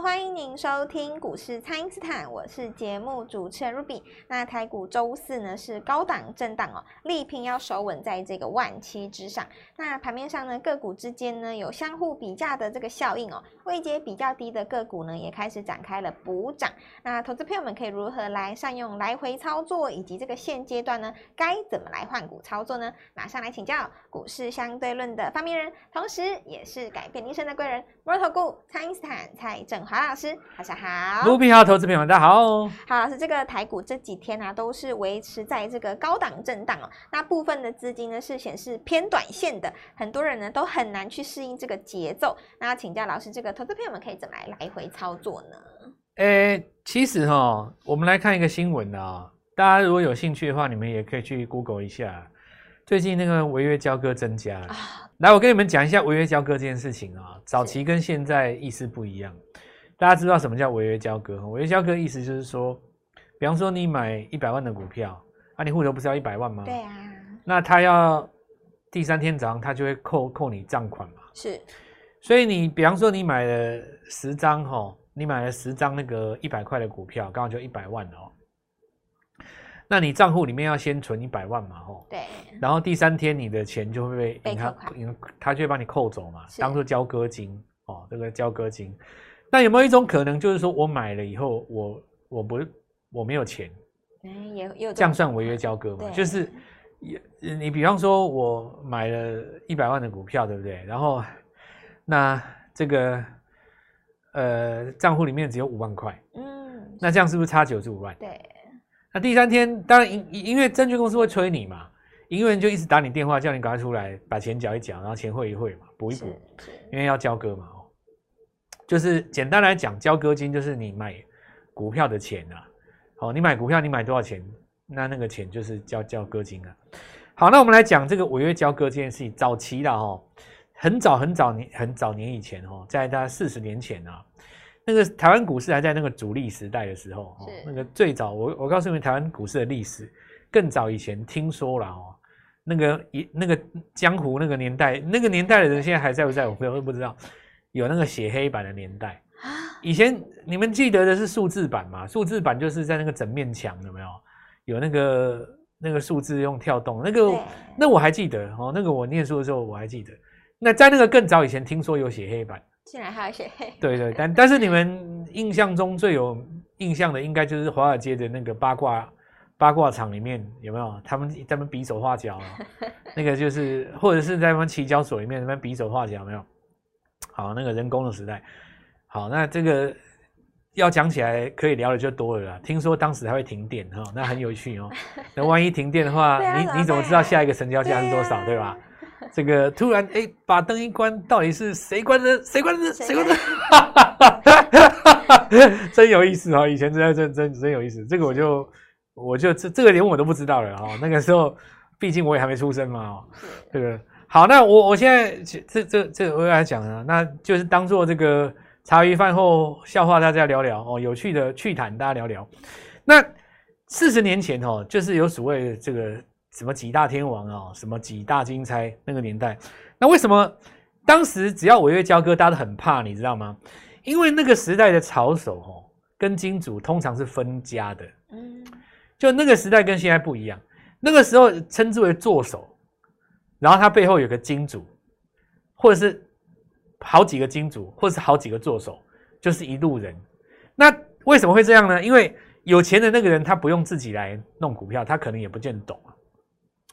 欢迎您收听股市蔡因斯坦，我是节目主持人 Ruby。那台股周四呢是高档震荡哦，力拼要守稳在这个万七之上。那盘面上呢个股之间呢有相互比价的这个效应哦，位阶比较低的个股呢也开始展开了补涨。那投资朋友们可以如何来善用来回操作，以及这个现阶段呢该怎么来换股操作呢？马上来请教股市相对论的发明人，同时也是改变一生的贵人——摩尔投顾蔡因斯坦蔡正华老师，大家好。卢平好，投资朋友们大家好。好，老师，这个台股这几天啊，都是维持在这个高档震荡哦。那部分的资金呢是显示偏短线的，很多人呢都很难去适应这个节奏。那要请教老师，这个投资朋友们可以怎么来来回操作呢？诶、欸，其实哈，我们来看一个新闻啊，大家如果有兴趣的话，你们也可以去 Google 一下。最近那个违约交割增加来，我跟你们讲一下违约交割这件事情啊。早期跟现在意思不一样，大家知道什么叫违约交割？违约交割意思就是说，比方说你买一百万的股票，啊，你户头不是要一百万吗？对啊。那他要第三天早上他就会扣扣你账款嘛。是。所以你比方说你买了十张哈，你买了十张那个一百块的股票，刚好就一百万哦。那你账户里面要先存一百万嘛，吼，对，然后第三天你的钱就会被他，他就会帮你扣走嘛，当做交割金哦，这个交割金。那有没有一种可能，就是说我买了以后，我我不我没有钱，嗯，也有这样算违约交割嘛？就是你比方说我买了一百万的股票，对不对？然后那这个呃账户里面只有五万块，嗯，那这样是不是差九十五万？对。那第三天，当然，因因为证券公司会催你嘛，营业员就一直打你电话，叫你赶快出来把钱缴一缴，然后钱汇一汇嘛，补一补，因为要交割嘛。哦，就是简单来讲，交割金就是你买股票的钱啊。好，你买股票，你买多少钱，那那个钱就是交交割金啊。好，那我们来讲这个违约交割这件事情，早期的哦，很早很早年很早年以前哦，在大概四十年前啊。那个台湾股市还在那个主力时代的时候，哦，那个最早，我我告诉你们，台湾股市的历史更早以前听说了哦，那个一那个江湖那个年代，那个年代的人现在还在不在？我我不知道。有那个写黑板的年代，以前你们记得的是数字版嘛？数字版就是在那个整面墙有没有？有那个那个数字用跳动，那个那我还记得哦，那个我念书的时候我还记得。那在那个更早以前，听说有写黑板。竟然还有写黑？对对，但但是你们印象中最有印象的，应该就是华尔街的那个八卦八卦场里面有没有？他们他们比手画脚，那个就是或者是在他们期交所里面他们比手画脚，有没有？好，那个人工的时代。好，那这个要讲起来可以聊的就多了啦。听说当时还会停电哈，那很有趣哦。那万一停电的话，你你怎么知道下一个成交价是多少？对吧？这个突然哎，把灯一关，到底是谁关的？谁关的？谁关的？哈哈哈哈真有意思哦！以前真真真真有意思。这个我就我就这这个连我都不知道了哦。那个时候，毕竟我也还没出生嘛哦。这个好，那我我现在这这这我来讲了，那就是当做这个茶余饭后笑话，大家聊聊哦，有趣的趣谈，大家聊聊。那四十年前哦，就是有所谓的这个。什么几大天王啊，什么几大金钗那个年代，那为什么当时只要违约交割，大家都很怕，你知道吗？因为那个时代的草手哦，跟金主通常是分家的，嗯，就那个时代跟现在不一样，那个时候称之为做手，然后他背后有个金主，或者是好几个金主，或者是好几个助手，就是一路人。那为什么会这样呢？因为有钱的那个人他不用自己来弄股票，他可能也不见得懂。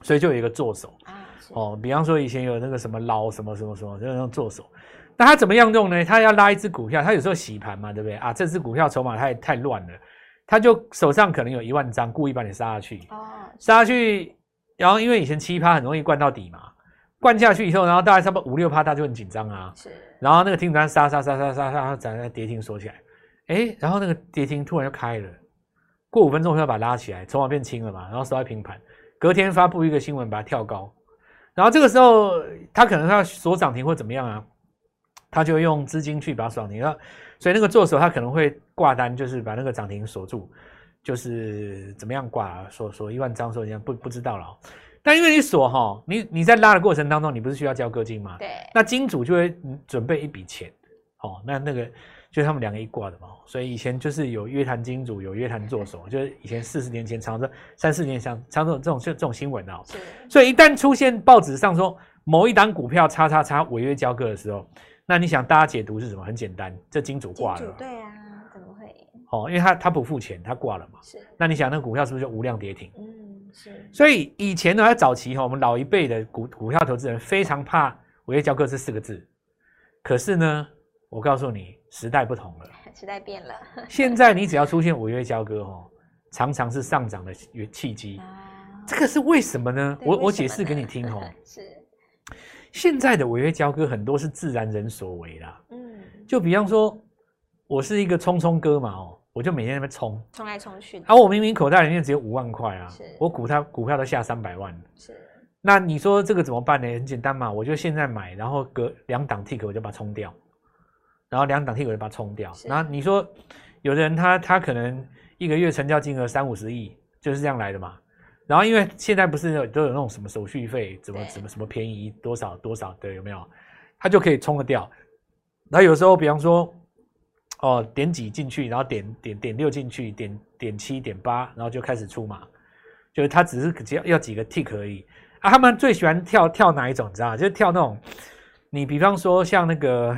所以就有一个助手啊，哦，比方说以前有那个什么捞什么什么什么，就那种做手。那他怎么样用呢？他要拉一只股票，他有时候洗盘嘛，对不对啊？这只股票筹码太太乱了，他就手上可能有一万张，故意把你杀下去。哦，杀下去，然后因为以前七趴很容易灌到底嘛，灌下去以后，然后大概差不多五六趴，他就很紧张啊。是。然后那个停板杀杀杀杀杀杀，在那跌停锁起来。哎，然后那个跌停突然就开了，过五分钟就要把它拉起来，筹码变轻了嘛，然后收在平盘。隔天发布一个新闻，把它跳高，然后这个时候他可能他要锁涨停或怎么样啊，他就用资金去把它锁涨停了，所以那个做手他可能会挂单，就是把那个涨停锁住，就是怎么样挂锁锁一万张说一样，不不知道了。但因为你锁哈，你你在拉的过程当中，你不是需要交割金吗？对，那金主就会准备一笔钱，哦，那那个就他们两个一挂的嘛。所以以前就是有约谈金主，有约谈做手，就是以前四十年前常常三四年前常常这种这种这种新闻啊。所以一旦出现报纸上说某一档股票叉叉叉违约交割的时候，那你想大家解读是什么？很简单，这金主挂了。对啊？哦，因为他他不付钱，他挂了嘛。是。那你想那个股票是不是就无量跌停？嗯，是。所以以前呢，在早期哈，我们老一辈的股股票投资人非常怕违约交割这四个字。可是呢，我告诉你，时代不同了，时代变了。现在你只要出现违约交割哦，常常是上涨的契机。啊，这个是为什么呢？我我解释给你听哦。是。现在的违约交割很多是自然人所为啦，嗯，就比方说，我是一个冲冲哥嘛，哦，我就每天在那边冲，冲来冲去，而我明明口袋里面只有五万块啊，是，我股票股票都下三百万，是，那你说这个怎么办呢？很简单嘛，我就现在买，然后隔两档 tick 我就把它冲掉，然后两档 tick 我就把它冲掉，然后你说有的人他他可能一个月成交金额三五十亿，就是这样来的嘛。然后，因为现在不是都有那种什么手续费，怎么怎么什么便宜多少多少的有没有？他就可以冲得掉。然后有时候，比方说，哦，点几进去，然后点点点六进去，点点七点八，然后就开始出码，就是他只是只要要几个 tick 而已。啊，他们最喜欢跳跳哪一种？你知道吗？就是跳那种，你比方说像那个，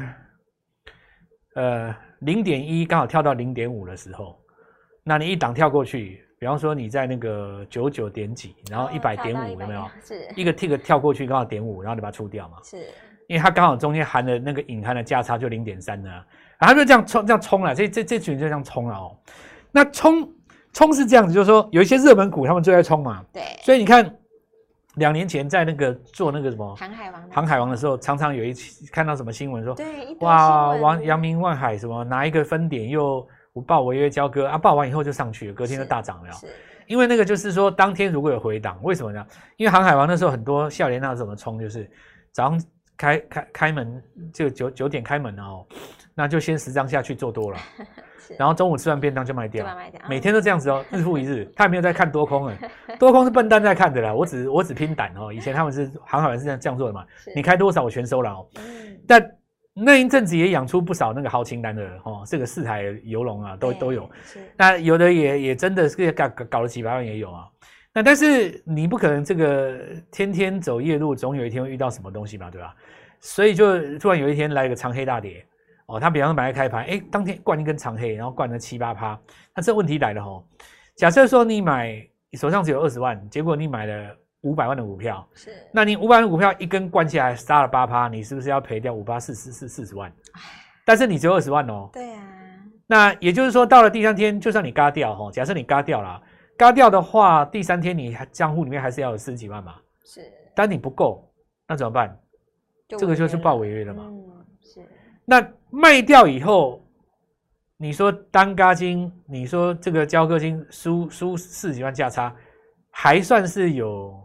呃，零点一刚好跳到零点五的时候，那你一档跳过去。比方说你在那个九九点几，然后一百点五有没有？是一个 tick 跳过去刚好点五，然后你把它出掉嘛？是，因为它刚好中间含的那个隐含的价差就零点三呢，然后就这样冲这样冲了，这这这群就这样冲了哦。那冲冲是这样子，就是说有一些热门股他们最爱冲嘛。对。所以你看，两年前在那个做那个什么航海王航海王的时候，常常有一期看到什么新闻说，对，哇，王阳明万海什么拿一个分点又。报违约交割啊，报完以后就上去了，隔天就大涨了。是，因为那个就是说，当天如果有回档，为什么呢？因为航海王那时候很多笑脸那怎么冲，就是早上开开开门就九九点开门哦，那就先十张下去做多了，然后中午吃完便当就卖掉，每天都这样子哦，日复一日，他也没有在看多空了，多空是笨蛋在看的啦，我只我只拼胆哦，以前他们是航海员是这样这样做的嘛，你开多少我全收了哦，但。那一阵子也养出不少那个豪情男的哦，这个四海游龙啊，都都有。那有的也也真的是搞搞搞了几百万也有啊。那但是你不可能这个天天走夜路，总有一天会遇到什么东西嘛，对吧？所以就突然有一天来一个长黑大跌哦，他比方说买来开盘，哎，当天灌一根长黑，然后灌了七八趴。那这问题来了哦，假设说你买你手上只有二十万，结果你买了。五百万的股票是，那你五百万的股票一根灌起来杀了八趴，你是不是要赔掉五八四四四四十万？但是你只有二十万哦。对啊。那也就是说，到了第三天，就算你嘎掉哈，假设你嘎掉了，嘎掉的话，第三天你还账户里面还是要有十几万嘛？是。但你不够，那怎么办？这个就是报违约了嘛。嗯，是。那卖掉以后，你说单嘎金，你说这个交割金输输十几万价差，还算是有。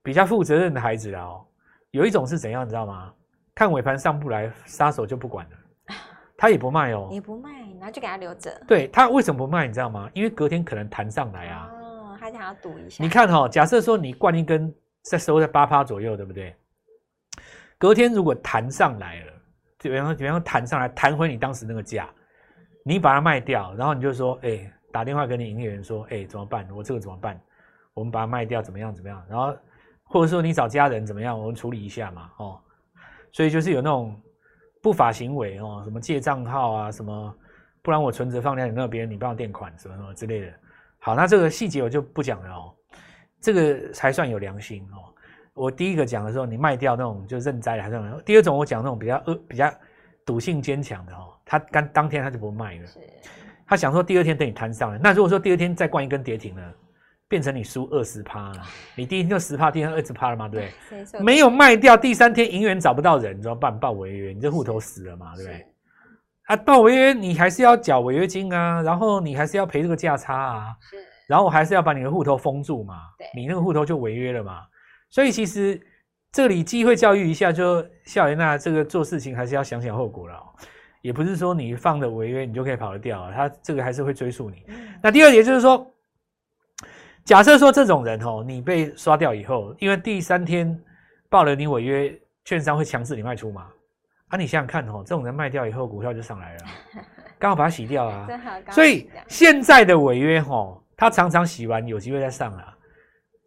比较负责任的孩子啊，哦，有一种是怎样，你知道吗？看尾盘上不来，杀手就不管了，他也不卖哦，也不卖，然后就给他留着。对，他为什么不卖？你知道吗？因为隔天可能弹上来啊。哦，他想要赌一下。你看哈，哦，假设说你灌一根在收在八趴左右，对不对？隔天如果弹上来了，就比方说，比方说弹上来，弹回你当时那个价，你把它卖掉，然后你就说，哎，打电话给你营业员说，哎，怎么办？我这个怎么办？我们把它卖掉，怎么样？怎么样？然后。或者说你找家人怎么样，我们处理一下嘛，哦，所以就是有那种不法行为哦，什么借账号啊，什么，不然我存折放在你那边，你帮我垫款什么什么之类的。好，那这个细节我就不讲了哦，这个才算有良心哦。我第一个讲的时候，你卖掉那种就认栽还是？第二种我讲那种比较恶、比较赌性坚强的哦，他刚当天他就不卖了，他想说第二天等你摊上来。那如果说第二天再灌一根跌停呢？变成你输二十趴了，你第一天就十趴，第二天二十趴了嘛，对不对？没有卖掉，第三天营业员找不到人，你怎么办？报违约，你这户头死了嘛，对不对？啊，到违约你还是要缴违约金啊，然后你还是要赔这个价差啊，是，然后我还是要把你的户头封住嘛，对，你那个户头就违约了嘛。所以其实这里机会教育一下，就笑言那这个做事情还是要想想后果了，也不是说你放了违约你就可以跑得掉啊，他这个还是会追溯你。那第二点就是说。假设说这种人哦，你被刷掉以后，因为第三天报了你违约，券商会强制你卖出嘛？啊，你想想看哦，这种人卖掉以后，股票就上来了，刚好把它洗掉啊。所以现在的违约哦，他常常洗完有机会再上啊。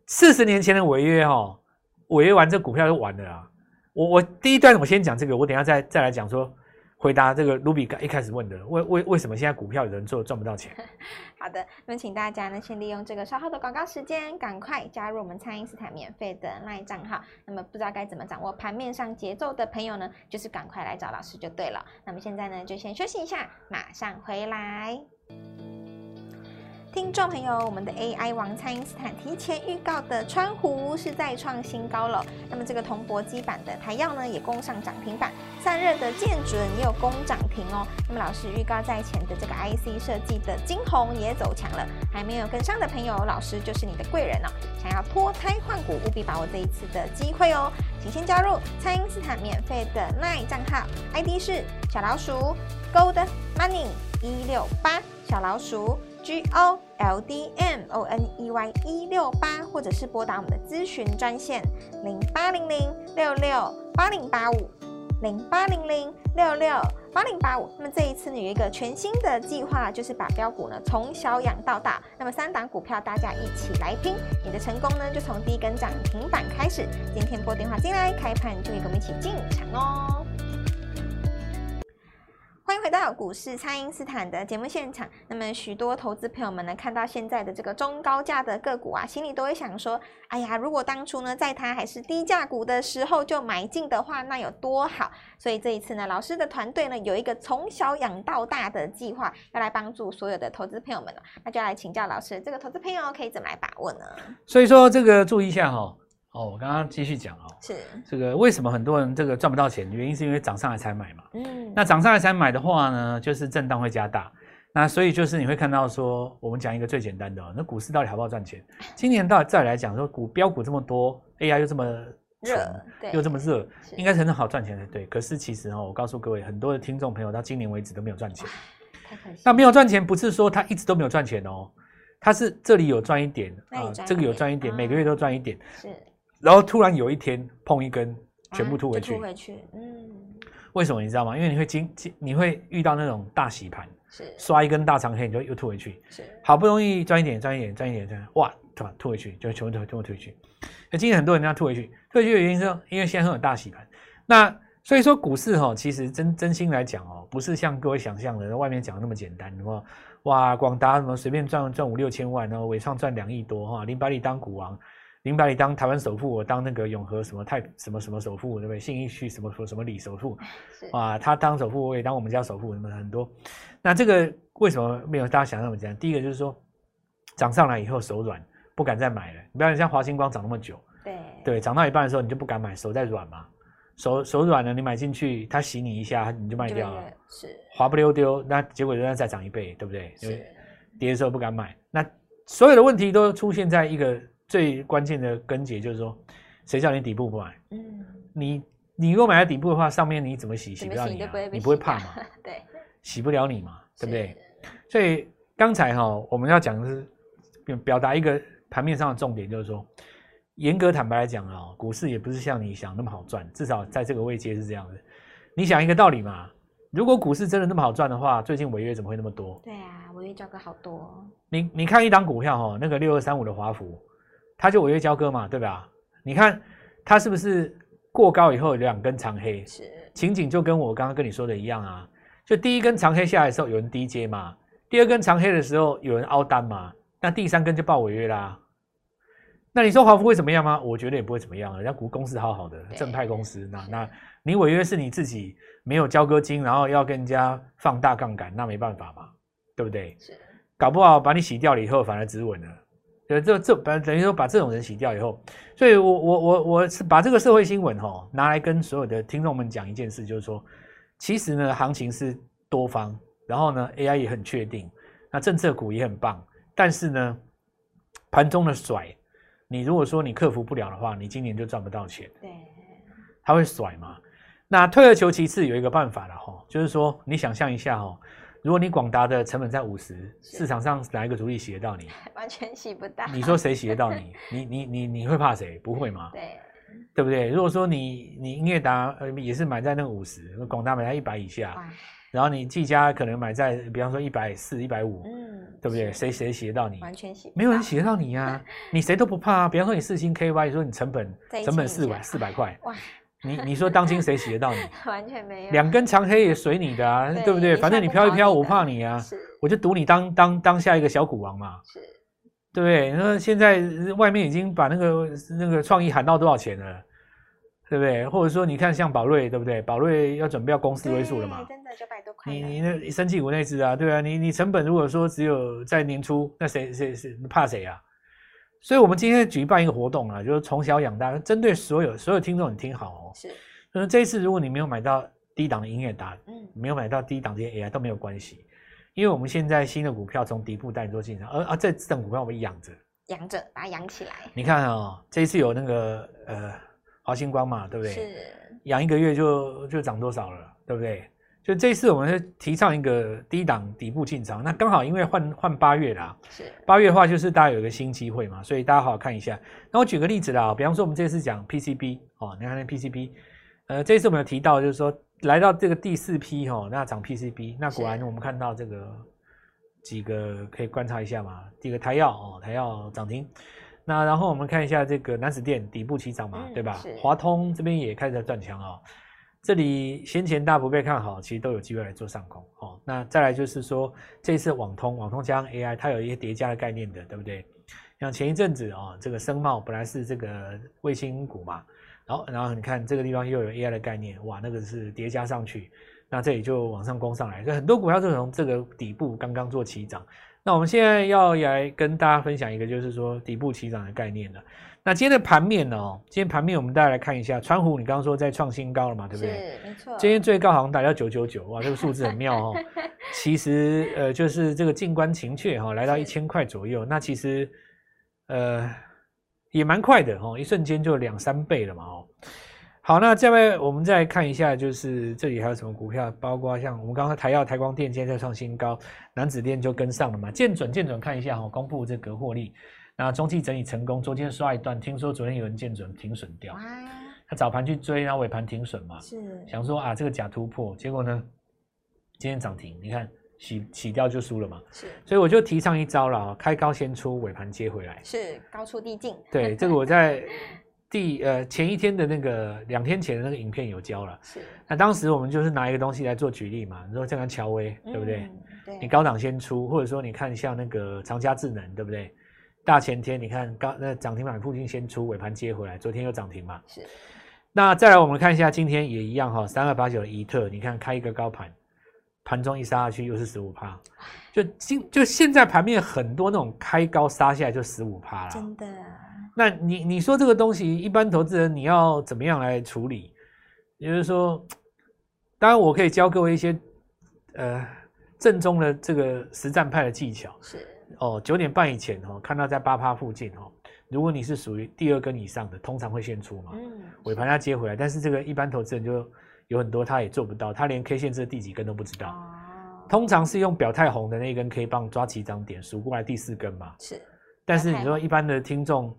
四十年前的违约哦，违约完这股票就完了啊。我我第一段我先讲这个，我等一下再再来讲说。回答这个卢比刚一开始问的，为为为什么现在股票有人做赚不到钱？好的，那么请大家呢先利用这个稍后的广告时间，赶快加入我们蔡因斯坦免费的 LINE 账号。那么不知道该怎么掌握盘面上节奏的朋友呢，就是赶快来找老师就对了。那么现在呢就先休息一下，马上回来。听众朋友，我们的 AI 王蔡因斯坦提前预告的川湖是再创新高了。那么这个铜箔基板的台燿呢，也攻上涨停板。散热的建准也有攻涨停哦。那么老师预告在前的这个 IC 设计的晶宏也走强了。还没有跟上的朋友，老师就是你的贵人哦。想要脱胎换骨，务必把握这一次的机会哦。请先加入蔡因斯坦免费的 LINE 账号，ID 是小老鼠 Gold Money 一六八小老鼠。G O L D M O N E Y 一六八，或者是拨打我们的咨询专线零八零零六六八零八五零八零零六六八零八五。那么这一次呢，有一个全新的计划，就是把标股呢从小养到大。那么三档股票大家一起来拼，你的成功呢就从第一根涨停板开始。今天拨电话进来，开盘就可以跟我们一起进场哦。欢迎回到股市，蔡因斯坦的节目现场。那么，许多投资朋友们呢，看到现在的这个中高价的个股啊，心里都会想说：哎呀，如果当初呢，在它还是低价股的时候就买进的话，那有多好？所以这一次呢，老师的团队呢，有一个从小养到大的计划，要来帮助所有的投资朋友们了。那就来请教老师，这个投资朋友可以怎么来把握呢？所以说，这个注意一下哈、哦。哦，我刚刚继续讲哦，是这个为什么很多人这个赚不到钱？原因是因为涨上来才买嘛。嗯，那涨上来才买的话呢，就是震荡会加大。那所以就是你会看到说，我们讲一个最简单的，那股市到底好不好赚钱？今年到底再来讲说，股标股这么多，AI 又这么热，又这么热，应该是很好赚钱才对。可是其实哦，我告诉各位，很多的听众朋友到今年为止都没有赚钱。那没有赚钱不是说他一直都没有赚钱哦，他是这里有赚一点啊，这个有赚一点，每个月都赚一点。是。然后突然有一天碰一根，全部吐回去。吐回去，嗯。为什么你知道吗？因为你会经经你会遇到那种大洗盘，是刷一根大长黑，你就又吐回去。是好不容易赚一点，赚一点，赚一点，赚哇，突然吐回去，就全部吐吐回去。那今天很多人要吐回去，吐回去的原因是，因为现在很有大洗盘。那所以说股市哈，其实真真心来讲哦，不是像各位想象的，外面讲的那么简单。什么哇，广达什么随便赚赚五六千万，然后伟创赚两亿多哈，林百里当股王。林百里当台湾首富，我当那个永和什么太什么什么首富，对不对？信义区什么什么什么里首富，啊，他当首富，我也当我们家首富，什么很多。那这个为什么没有大家想那么简单？第一个就是说，涨上来以后手软，不敢再买了。你不要像华星光涨那么久，对对，涨到一半的时候你就不敢买，手在软嘛，手手软了，你买进去，他洗你一下，你就卖掉了，是滑不溜丢，那结果仍然再涨一倍，对不对？是跌的时候不敢买，那所有的问题都出现在一个。最关键的根结就是说，谁叫你底部不买？嗯，你你如果买在底部的话，上面你怎么洗？洗不了你啊，你不会怕嘛？对，洗不了你嘛，对不对？所以刚才哈，我们要讲的是表表达一个盘面上的重点，就是说，严格坦白来讲啊，股市也不是像你想那么好赚，至少在这个位阶是这样的。你想一个道理嘛，如果股市真的那么好赚的话，最近违约怎么会那么多？对啊，违约交割好多。你你看一档股票哈，那个六二三五的华孚。它就违约交割嘛，对吧？你看它是不是过高以后有两根长黑？是情景就跟我刚刚跟你说的一样啊。就第一根长黑下来的时候有人低接嘛，第二根长黑的时候有人凹单嘛，那第三根就爆违约啦。那你说华孚会怎么样吗？我觉得也不会怎么样，人家股公司好好的正派公司，那那你违约是你自己没有交割金，然后要跟人家放大杠杆，那没办法嘛，对不对？是搞不好把你洗掉了以后反而止稳了。这这把等于说把这种人洗掉以后，所以我我我我是把这个社会新闻哈拿来跟所有的听众们讲一件事，就是说，其实呢行情是多方，然后呢 AI 也很确定，那政策股也很棒，但是呢盘中的甩，你如果说你克服不了的话，你今年就赚不到钱。对，他会甩嘛？那退而求其次有一个办法了哈，就是说你想象一下哈。如果你广达的成本在五十，市场上哪一个主力洗得到你？完全洗不到。你说谁洗得到你？你你你你会怕谁？不会吗？对。对不对？如果说你你英业达呃也是买在那个五十，广达买在一百以下，然后你技嘉可能买在比方说一百四、一百五，嗯，对不对？谁谁洗得到你？完全洗，没有人洗得到你呀、啊，你谁都不怕啊。比方说你四星 KY，说你成本成本四百四百块，哇，你你说当今谁洗得到你？完全没有，两根长黑也随你的啊，对，对不对？反正你飘一飘，我怕你啊，我就赌你当当当下一个小股王嘛，是，对不对？那现在外面已经把那个那个创意喊到多少钱了？对不对？或者说，你看像宝瑞，对不对？宝瑞要准备要公司位数了嘛？真的九百多块。你你那生技股那只啊，对啊，你你成本如果说只有在年初，那谁谁谁怕谁啊？所以我们今天举办一个活动啊，就是从小养大，针对所有所有听众，你听好哦。是。那这一次如果你没有买到低档的音乐达，嗯，没有买到低档这些 AI 都没有关系，因为我们现在新的股票从底部带你做进场，而而这这档股票我们养着，养着把它养起来。你看啊、哦，这一次有那个呃。华星光嘛，对不对？是养一个月就就涨多少了，对不对？就这次我们是提倡一个低档底部进场，那刚好因为换换八月啦，是八月的话就是大家有一个新机会嘛，所以大家好好看一下。那我举个例子啦，比方说我们这次讲 PCB 哦，你看那 PCB，呃，这次我们有提到就是说来到这个第四批哈、哦，那涨 PCB，那果然我们看到这个几个可以观察一下嘛，第一个台药哦，台药涨停。那然后我们看一下这个南子电底部起涨嘛，嗯、对吧？华通这边也开始在转强哦。这里先前大不被看好，其实都有机会来做上攻哦。那再来就是说，这次网通，网通加上 AI，它有一些叠加的概念的，对不对？像前一阵子哦，这个声茂本来是这个卫星股嘛，然后然后你看这个地方又有 AI 的概念，哇，那个是叠加上去，那这里就往上攻上来，所以很多股票就从这个底部刚刚做起涨。那我们现在要来跟大家分享一个，就是说底部起涨的概念了。那今天的盘面呢？今天盘面我们大家来看一下，川湖你刚刚说在创新高了嘛，对不对？是，没错。今天最高好像达到九九九，哇，这个数字很妙哦。其实呃，就是这个静观情却哈、哦，来到一千块左右。那其实呃也蛮快的哦，一瞬间就两三倍了嘛哦。好，那下面我们再看一下，就是这里还有什么股票，包括像我们刚刚台药、台光电今天在创新高，南子电就跟上了嘛。建准、建准看一下哈，公布这个获利，那中期整理成功，昨天刷一段，听说昨天有人见准停损掉，他早盘去追，然后尾盘停损嘛，是想说啊这个假突破，结果呢今天涨停，你看洗洗掉就输了嘛，是，所以我就提倡一招了，开高先出，尾盘接回来，是高出低进，对，这个我在。第呃前一天的那个两天前的那个影片有教了，是。那当时我们就是拿一个东西来做举例嘛，你说像看乔威，对不对。你高档先出，或者说你看像那个长佳智能，对不对？大前天你看刚那涨停板附近先出，尾盘接回来，昨天又涨停嘛。是。那再来我们看一下今天也一样哈，三二八九的伊特，你看开一个高盘，盘中一杀下去又是十五趴，就今就现在盘面很多那种开高杀下来就十五趴了，真的。那你你说这个东西，一般投资人你要怎么样来处理？也就是说，当然我可以教各位一些呃正宗的这个实战派的技巧。是哦，九点半以前哦，看到在八趴附近哦，如果你是属于第二根以上的，通常会先出嘛。嗯。尾盘要接回来，但是这个一般投资人就有很多他也做不到，他连 K 线这第几根都不知道。哦。通常是用表态红的那一根 K 棒抓起涨点数过来第四根嘛。是。但是你说一般的听众。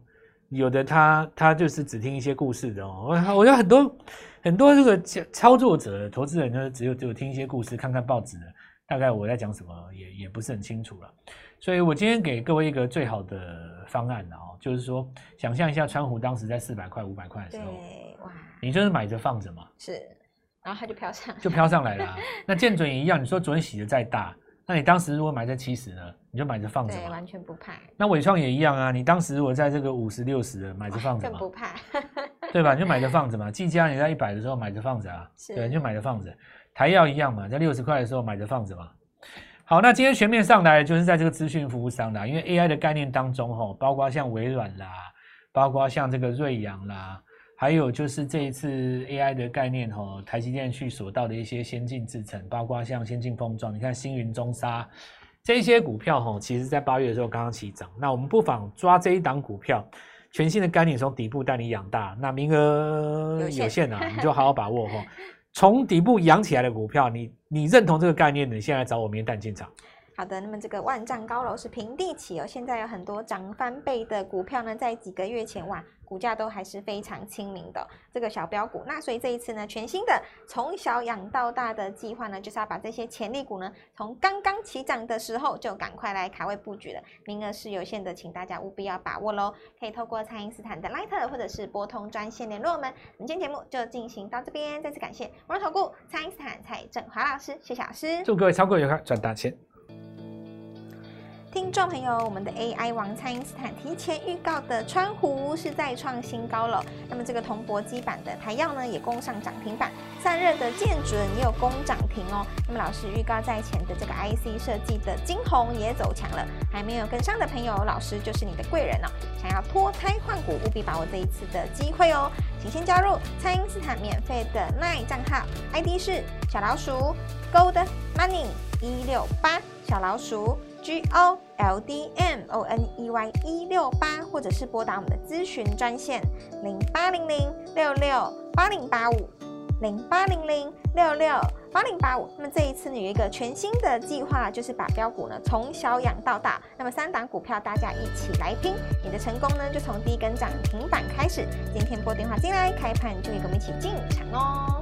有的他他就是只听一些故事的哦，我我觉得很多很多这个操作者投资人呢，只有只有听一些故事，看看报纸的，大概我在讲什么也也不是很清楚了。所以我今天给各位一个最好的方案哦，就是说想象一下川湖当时在四百块五百块的时候，哇，你就是买着放着嘛，是，然后它就飘上，就飘上来了。那建准也一样，你说昨天洗的再大。那你当时如果买在七十呢，你就买着放着嘛，完全不怕。那伟创也一样啊，你当时如果在这个五十六十的买着放着嘛，更不怕，对吧？你就买着 放着嘛。技嘉你在一百的时候买着放着啊，是对，你就买着放着。台药一样嘛，在六十块的时候买着放着嘛。好，那今天全面上来就是在这个资讯服务商啦，因为 AI 的概念当中哈，包括像微软啦，包括像这个瑞阳啦。还有就是这一次 AI 的概念哈，台积电去所到的一些先进制程，包括像先进封装，你看星云、中沙这些股票哈，其实在八月的时候刚刚起涨。那我们不妨抓这一档股票，全新的概念从底部带你养大，那名额有限啊，你就好好把握哈。从底部养起来的股票，你你认同这个概念，你现在找我明天带你进场。好的，那么这个万丈高楼是平地起哦，现在有很多涨翻倍的股票呢，在几个月前哇。股价都还是非常亲民的这个小标股，那所以这一次呢，全新的从小养到大的计划呢，就是要把这些潜力股呢，从刚刚起涨的时候就赶快来卡位布局了，名额是有限的，请大家务必要把握喽。可以透过蔡因斯坦的 Line 或者是拨通专线联络我们。我们今天节目就进行到这边，再次感谢摩尔投顾蔡因斯坦蔡正华老师，谢谢老师，祝各位操作愉快，赚大钱。听众朋友，我们的 AI 王蔡因斯坦提前预告的川湖是再创新高了。那么这个铜箔基板的台燿呢，也攻上涨停板。散热的建准也有攻涨停哦。那么老师预告在前的这个 IC 设计的晶宏也走强了。还没有跟上的朋友，老师就是你的贵人哦。想要脱胎换骨，务必把握这一次的机会哦。请先加入蔡因斯坦免费的 NINE 账号，ID 是小老鼠 Gold Money 一六八小老鼠。G O L D M O N E Y 一六八，或者是拨打我们的咨询专线零八零零六六八零八五零八零零六六八零八五。那么这一次呢，有一个全新的计划，就是把标股呢从小养到大。那么三档股票大家一起来拼，你的成功呢就从第一根涨停板开始。今天拨电话进来，开盘就可以跟我们一起进场哦。